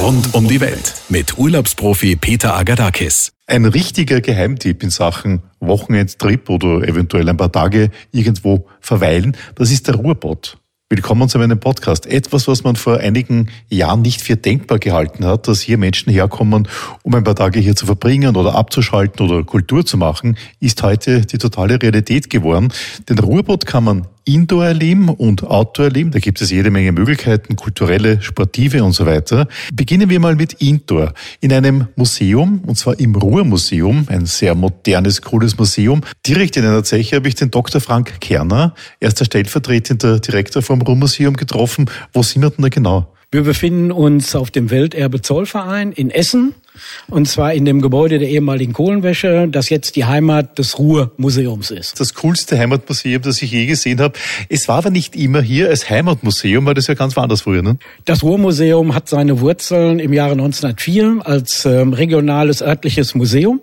Rund um die Welt mit Urlaubsprofi Peter Agadakis. Ein richtiger Geheimtipp in Sachen Wochenendtrip oder eventuell ein paar Tage irgendwo verweilen, das ist der Ruhrbott. Willkommen zu meinem Podcast. Etwas, was man vor einigen Jahren nicht für denkbar gehalten hat, dass hier Menschen herkommen, um ein paar Tage hier zu verbringen oder abzuschalten oder Kultur zu machen, ist heute die totale Realität geworden. Den Ruhrboot kann man Indoor erleben und Outdoor erleben. Da gibt es jede Menge Möglichkeiten, kulturelle, sportive und so weiter. Beginnen wir mal mit Indoor. In einem Museum, und zwar im Ruhrmuseum, ein sehr modernes, cooles Museum. Direkt in einer Zeche habe ich den Dr. Frank Kerner, erster stellvertretender Direktor vom Ruhrmuseum getroffen. Wo sind wir denn da genau? Wir befinden uns auf dem Welterbe Zollverein in Essen. Und zwar in dem Gebäude der ehemaligen Kohlenwäsche, das jetzt die Heimat des Ruhrmuseums ist. Das coolste Heimatmuseum, das ich je gesehen habe. Es war aber nicht immer hier als Heimatmuseum, weil das ja ganz woanders früher. Ne? Das Ruhrmuseum hat seine Wurzeln im Jahre 1904 als ähm, regionales örtliches Museum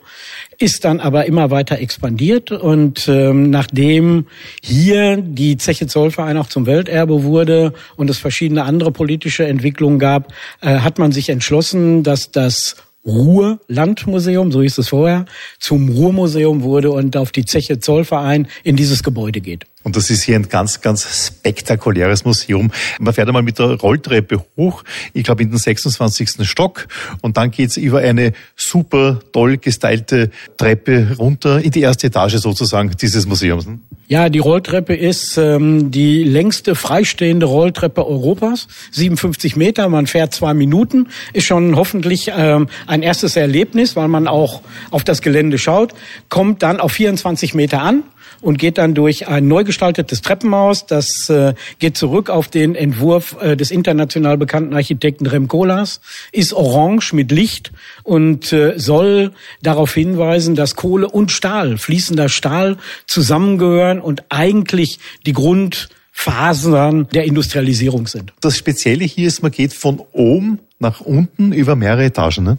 ist dann aber immer weiter expandiert und ähm, nachdem hier die Zeche Zollverein auch zum Welterbe wurde und es verschiedene andere politische Entwicklungen gab, äh, hat man sich entschlossen, dass das Ruhrlandmuseum, so hieß es vorher, zum Ruhrmuseum wurde und auf die Zeche Zollverein in dieses Gebäude geht. Und das ist hier ein ganz, ganz spektakuläres Museum. Man fährt einmal mit der Rolltreppe hoch, ich glaube in den 26. Stock. Und dann geht's über eine super toll gestylte Treppe runter in die erste Etage sozusagen dieses Museums. Ja, die Rolltreppe ist ähm, die längste freistehende Rolltreppe Europas. 57 Meter, man fährt zwei Minuten. Ist schon hoffentlich ähm, ein erstes Erlebnis, weil man auch auf das Gelände schaut. Kommt dann auf 24 Meter an und geht dann durch ein neu gestaltetes Treppenhaus. Das äh, geht zurück auf den Entwurf äh, des international bekannten Architekten Rem Koolhaas, ist orange mit Licht und äh, soll darauf hinweisen, dass Kohle und Stahl, fließender Stahl zusammengehören und eigentlich die Grundphasen der Industrialisierung sind. Das Spezielle hier ist, man geht von oben nach unten über mehrere Etagen. Ne?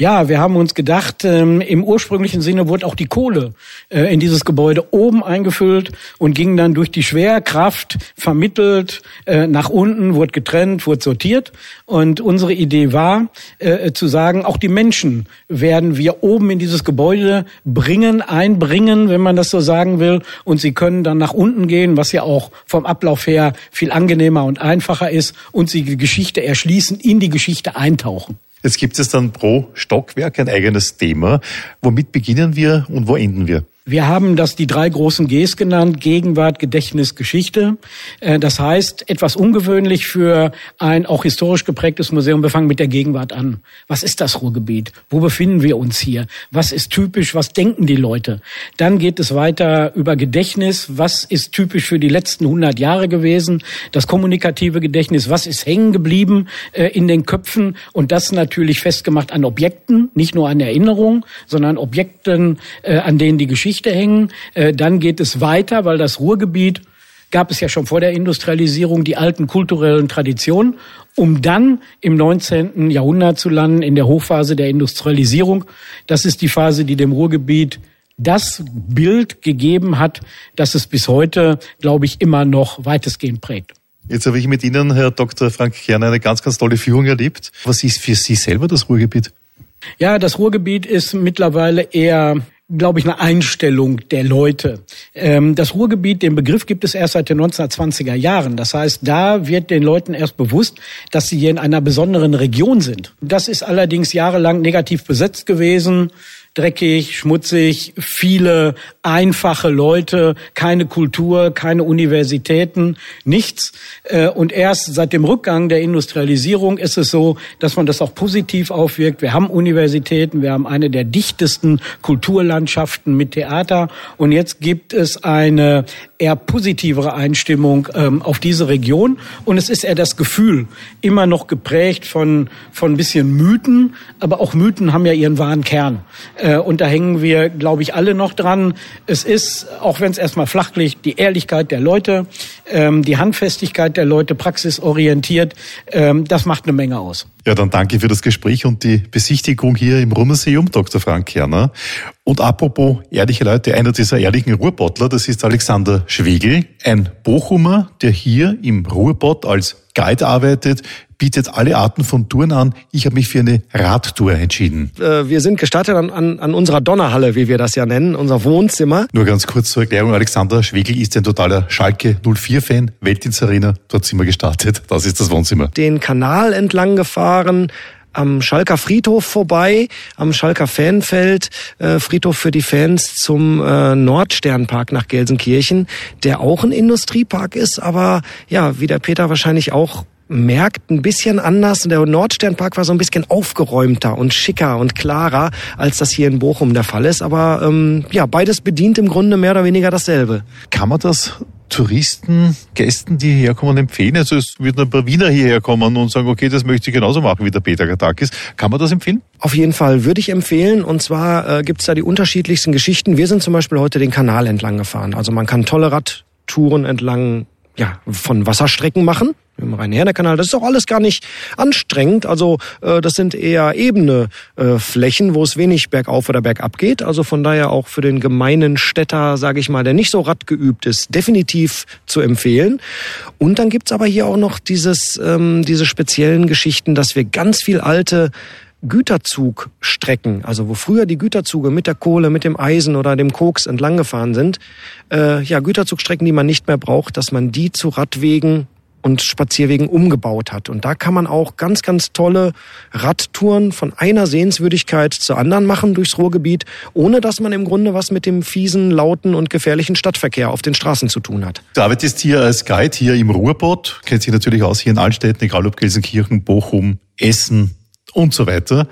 Ja, wir haben uns gedacht, ähm, im ursprünglichen Sinne wurde auch die Kohle äh, in dieses Gebäude oben eingefüllt und ging dann durch die Schwerkraft vermittelt äh, nach unten, wurde getrennt, wurde sortiert. Und unsere Idee war, äh, zu sagen, auch die Menschen werden wir oben in dieses Gebäude bringen, einbringen, wenn man das so sagen will. Und sie können dann nach unten gehen, was ja auch vom Ablauf her viel angenehmer und einfacher ist und sie die Geschichte erschließen, in die Geschichte eintauchen. Jetzt gibt es dann pro Stockwerk ein eigenes Thema. Womit beginnen wir und wo enden wir? Wir haben das die drei großen Gs genannt, Gegenwart, Gedächtnis, Geschichte. Äh, das heißt, etwas ungewöhnlich für ein auch historisch geprägtes Museum. Wir fangen mit der Gegenwart an. Was ist das Ruhrgebiet? Wo befinden wir uns hier? Was ist typisch? Was denken die Leute? Dann geht es weiter über Gedächtnis. Was ist typisch für die letzten 100 Jahre gewesen? Das kommunikative Gedächtnis. Was ist hängen geblieben äh, in den Köpfen? Und das natürlich festgemacht an Objekten, nicht nur an Erinnerungen, sondern Objekten, äh, an denen die Geschichte Geschichte hängen. Äh, dann geht es weiter, weil das Ruhrgebiet gab es ja schon vor der Industrialisierung die alten kulturellen Traditionen, um dann im 19. Jahrhundert zu landen in der Hochphase der Industrialisierung. Das ist die Phase, die dem Ruhrgebiet das Bild gegeben hat, das es bis heute, glaube ich, immer noch weitestgehend prägt. Jetzt habe ich mit Ihnen, Herr Dr. Frank Kerner, eine ganz, ganz tolle Führung erlebt. Was ist für Sie selber das Ruhrgebiet? Ja, das Ruhrgebiet ist mittlerweile eher glaube ich, eine Einstellung der Leute. Ähm, das Ruhrgebiet, den Begriff gibt es erst seit den 1920er Jahren. Das heißt, da wird den Leuten erst bewusst, dass sie hier in einer besonderen Region sind. Das ist allerdings jahrelang negativ besetzt gewesen dreckig, schmutzig, viele einfache Leute, keine Kultur, keine Universitäten, nichts. Äh, und erst seit dem Rückgang der Industrialisierung ist es so, dass man das auch positiv aufwirkt. Wir haben Universitäten, wir haben eine der dichtesten Kulturlandschaften mit Theater und jetzt gibt es eine eher positivere Einstimmung ähm, auf diese Region und es ist eher das Gefühl, immer noch geprägt von, von ein bisschen Mythen, aber auch Mythen haben ja ihren wahren Kern. Äh, und da hängen wir, glaube ich, alle noch dran. Es ist, auch wenn es erstmal flach liegt, die Ehrlichkeit der Leute, ähm, die Handfestigkeit der Leute, praxisorientiert, ähm, das macht eine Menge aus. Ja, dann danke für das Gespräch und die Besichtigung hier im Ruhrmuseum, Dr. Frank Kerner. Und apropos ehrliche Leute, einer dieser ehrlichen Ruhrbottler, das ist Alexander Schwegel, ein Bochumer, der hier im Ruhrbott als Guide arbeitet, bietet alle Arten von Touren an. Ich habe mich für eine Radtour entschieden. Äh, wir sind gestartet an, an, an unserer Donnerhalle, wie wir das ja nennen, unser Wohnzimmer. Nur ganz kurz zur Erklärung. Alexander Schwegel ist ein totaler Schalke 04-Fan. Weltdienst-Arena, dort sind wir gestartet. Das ist das Wohnzimmer. Den Kanal entlang gefahren, am Schalker Friedhof vorbei, am Schalker Fanfeld, äh, Friedhof für die Fans zum äh, Nordsternpark nach Gelsenkirchen, der auch ein Industriepark ist, aber ja, wie der Peter wahrscheinlich auch merkt, ein bisschen anders. Der Nordsternpark war so ein bisschen aufgeräumter und schicker und klarer, als das hier in Bochum der Fall ist. Aber ähm, ja, beides bedient im Grunde mehr oder weniger dasselbe. Kann man das Touristen, Gästen, die hierher kommen, empfehlen? Also es würden ein paar Wiener hierher kommen und sagen, okay, das möchte ich genauso machen wie der Peter Gadakis. Kann man das empfehlen? Auf jeden Fall würde ich empfehlen. Und zwar äh, gibt es da die unterschiedlichsten Geschichten. Wir sind zum Beispiel heute den Kanal entlang gefahren. Also man kann tolle Radtouren entlang ja, von Wasserstrecken machen im Rhein-Herne-Kanal. Das ist auch alles gar nicht anstrengend. Also äh, das sind eher ebene äh, Flächen, wo es wenig bergauf oder bergab geht. Also von daher auch für den gemeinen Städter, sage ich mal, der nicht so radgeübt ist, definitiv zu empfehlen. Und dann gibt's aber hier auch noch dieses, ähm, diese speziellen Geschichten, dass wir ganz viel alte Güterzugstrecken, also wo früher die Güterzüge mit der Kohle, mit dem Eisen oder dem Koks entlang gefahren sind, äh, ja, Güterzugstrecken, die man nicht mehr braucht, dass man die zu Radwegen und Spazierwegen umgebaut hat. Und da kann man auch ganz, ganz tolle Radtouren von einer Sehenswürdigkeit zur anderen machen durchs Ruhrgebiet, ohne dass man im Grunde was mit dem fiesen, lauten und gefährlichen Stadtverkehr auf den Straßen zu tun hat. Du arbeitest hier als Guide hier im Ruhrpott, kennt sich natürlich aus hier in Altstädten, egal ob Gelsenkirchen, Bochum, Essen, und so weiter.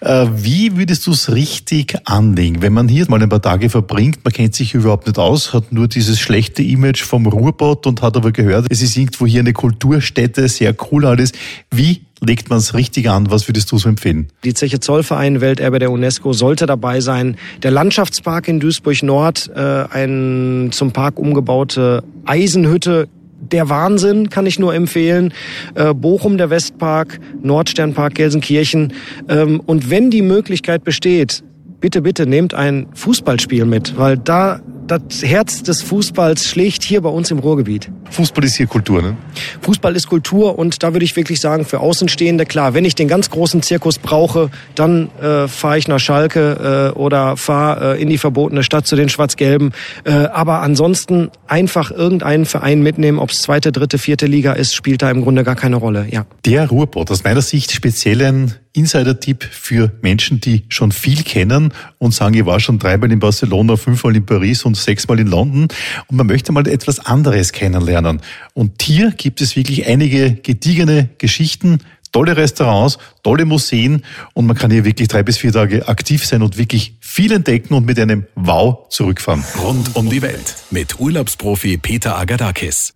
Äh, wie würdest du es richtig anlegen, wenn man hier mal ein paar Tage verbringt, man kennt sich überhaupt nicht aus, hat nur dieses schlechte Image vom Ruhrbott und hat aber gehört, es ist irgendwo hier eine Kulturstätte, sehr cool alles. Wie legt man es richtig an? Was würdest du so empfehlen? Die Zeche Zollverein, Welterbe der UNESCO, sollte dabei sein. Der Landschaftspark in Duisburg Nord, äh, ein zum Park umgebaute Eisenhütte, der Wahnsinn, kann ich nur empfehlen. Äh, Bochum, der Westpark, Nordsternpark, Gelsenkirchen. Ähm, und wenn die Möglichkeit besteht, bitte, bitte nehmt ein Fußballspiel mit, weil da das Herz des Fußballs schlägt hier bei uns im Ruhrgebiet. Fußball ist hier Kultur, ne? Fußball ist Kultur und da würde ich wirklich sagen, für Außenstehende, klar, wenn ich den ganz großen Zirkus brauche, dann äh, fahre ich nach Schalke äh, oder fahre äh, in die verbotene Stadt zu den Schwarz-Gelben. Äh, aber ansonsten einfach irgendeinen Verein mitnehmen, ob es zweite, dritte, vierte Liga ist, spielt da im Grunde gar keine Rolle, ja. Der Ruhrpott, aus meiner Sicht speziell ein Insider-Tipp für Menschen, die schon viel kennen und sagen, ich war schon dreimal in Barcelona, fünfmal in Paris und sechsmal in London und man möchte mal etwas anderes kennenlernen. Und hier gibt es wirklich einige gediegene Geschichten, tolle Restaurants, tolle Museen und man kann hier wirklich drei bis vier Tage aktiv sein und wirklich viel entdecken und mit einem Wow zurückfahren. Rund um die Welt mit Urlaubsprofi Peter Agadakis.